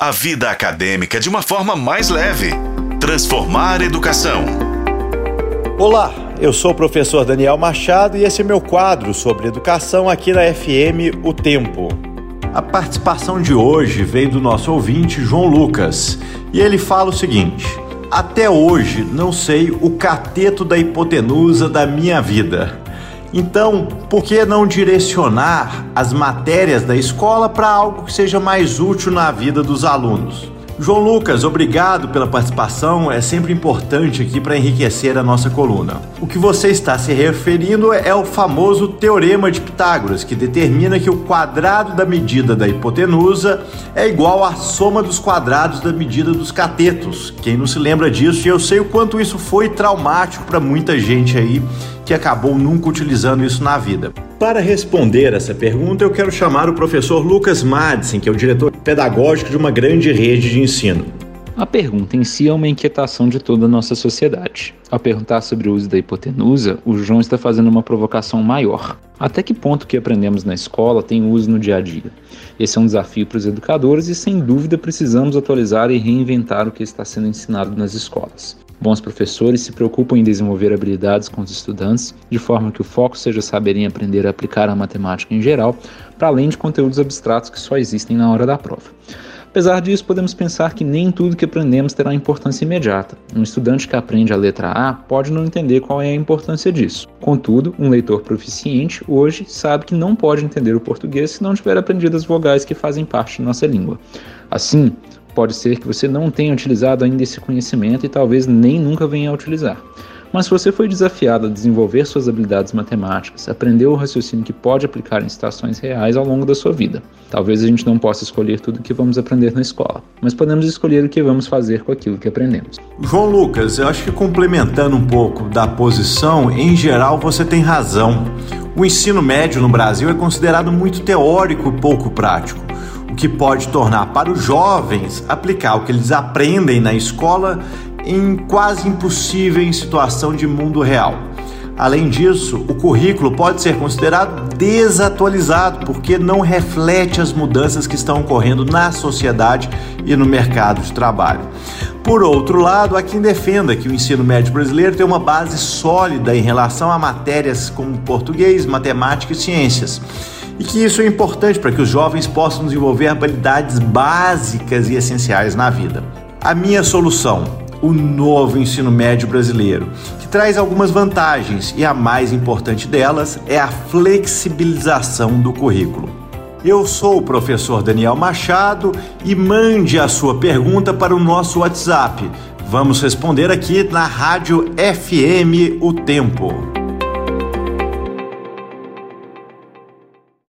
a vida acadêmica de uma forma mais leve. Transformar educação. Olá, eu sou o professor Daniel Machado e esse é meu quadro sobre educação aqui na FM O Tempo. A participação de hoje veio do nosso ouvinte João Lucas e ele fala o seguinte: Até hoje não sei o cateto da hipotenusa da minha vida. Então, por que não direcionar as matérias da escola para algo que seja mais útil na vida dos alunos? João Lucas, obrigado pela participação. É sempre importante aqui para enriquecer a nossa coluna. O que você está se referindo é o famoso Teorema de Pitágoras, que determina que o quadrado da medida da hipotenusa é igual à soma dos quadrados da medida dos catetos. Quem não se lembra disso, e eu sei o quanto isso foi traumático para muita gente aí que acabou nunca utilizando isso na vida. Para responder essa pergunta, eu quero chamar o professor Lucas Madsen, que é o diretor pedagógico de uma grande rede de ensino. A pergunta em si é uma inquietação de toda a nossa sociedade. Ao perguntar sobre o uso da hipotenusa, o João está fazendo uma provocação maior. Até que ponto o que aprendemos na escola tem uso no dia a dia? Esse é um desafio para os educadores e, sem dúvida, precisamos atualizar e reinventar o que está sendo ensinado nas escolas. Bons professores se preocupam em desenvolver habilidades com os estudantes, de forma que o foco seja saber em aprender a aplicar a matemática em geral, para além de conteúdos abstratos que só existem na hora da prova. Apesar disso, podemos pensar que nem tudo que aprendemos terá importância imediata. Um estudante que aprende a letra A pode não entender qual é a importância disso. Contudo, um leitor proficiente hoje sabe que não pode entender o português se não tiver aprendido as vogais que fazem parte de nossa língua. Assim, pode ser que você não tenha utilizado ainda esse conhecimento e talvez nem nunca venha a utilizar. Mas se você foi desafiado a desenvolver suas habilidades matemáticas, aprendeu o raciocínio que pode aplicar em situações reais ao longo da sua vida. Talvez a gente não possa escolher tudo o que vamos aprender na escola, mas podemos escolher o que vamos fazer com aquilo que aprendemos. João Lucas, eu acho que complementando um pouco da posição, em geral você tem razão. O ensino médio no Brasil é considerado muito teórico e pouco prático o que pode tornar para os jovens aplicar o que eles aprendem na escola em quase impossível em situação de mundo real. Além disso, o currículo pode ser considerado desatualizado porque não reflete as mudanças que estão ocorrendo na sociedade e no mercado de trabalho. Por outro lado, há quem defenda que o ensino médio brasileiro tem uma base sólida em relação a matérias como português, matemática e ciências e que isso é importante para que os jovens possam desenvolver habilidades básicas e essenciais na vida. A minha solução, o novo ensino médio brasileiro, que traz algumas vantagens e a mais importante delas é a flexibilização do currículo. Eu sou o professor Daniel Machado e mande a sua pergunta para o nosso WhatsApp. Vamos responder aqui na Rádio FM O Tempo.